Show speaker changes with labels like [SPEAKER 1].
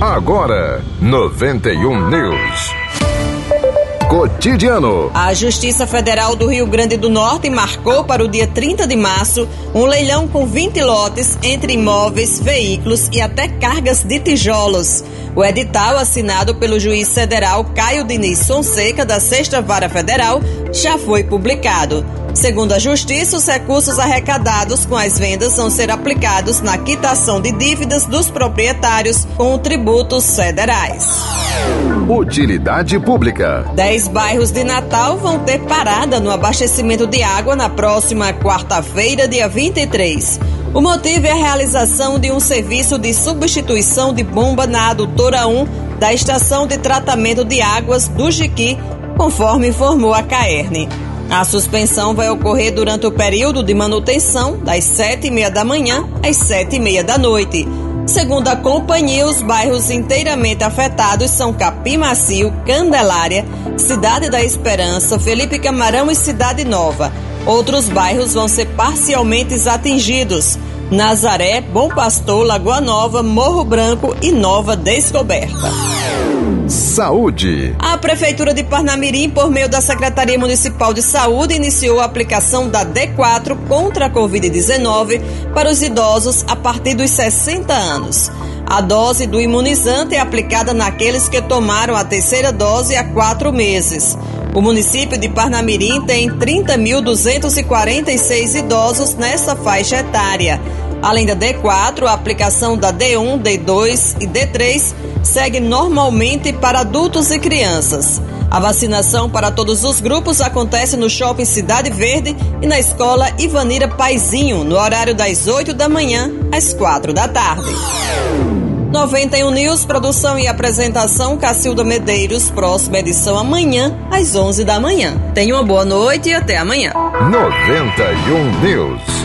[SPEAKER 1] Agora, 91 News. Cotidiano.
[SPEAKER 2] A Justiça Federal do Rio Grande do Norte marcou para o dia 30 de março um leilão com 20 lotes entre imóveis, veículos e até cargas de tijolos. O edital, assinado pelo juiz federal Caio Diniz Fonseca, da Sexta Vara Federal, já foi publicado. Segundo a Justiça, os recursos arrecadados com as vendas vão ser aplicados na quitação de dívidas dos proprietários com tributos federais.
[SPEAKER 1] Utilidade Pública.
[SPEAKER 2] Dez bairros de Natal vão ter parada no abastecimento de água na próxima quarta-feira, dia 23. O motivo é a realização de um serviço de substituição de bomba na adutora 1 da estação de tratamento de águas do Jiqui, conforme informou a Caerne. A suspensão vai ocorrer durante o período de manutenção, das sete e meia da manhã às sete e meia da noite. Segundo a companhia, os bairros inteiramente afetados são Capim Macio, Candelária, Cidade da Esperança, Felipe Camarão e Cidade Nova. Outros bairros vão ser parcialmente atingidos. Nazaré, Bom Pastor, Lagoa Nova, Morro Branco e Nova Descoberta.
[SPEAKER 1] Saúde.
[SPEAKER 2] A Prefeitura de Parnamirim, por meio da Secretaria Municipal de Saúde, iniciou a aplicação da D4 contra a Covid-19 para os idosos a partir dos 60 anos. A dose do imunizante é aplicada naqueles que tomaram a terceira dose há quatro meses. O município de Parnamirim tem 30.246 idosos nessa faixa etária. Além da D4, a aplicação da D1, D2 e D3 segue normalmente para adultos e crianças. A vacinação para todos os grupos acontece no Shopping Cidade Verde e na Escola Ivanira Paizinho, no horário das 8 da manhã às 4 da tarde. 91 News, produção e apresentação Cacilda Medeiros, próxima edição amanhã às 11 da manhã. Tenha uma boa noite e até amanhã.
[SPEAKER 1] 91 News.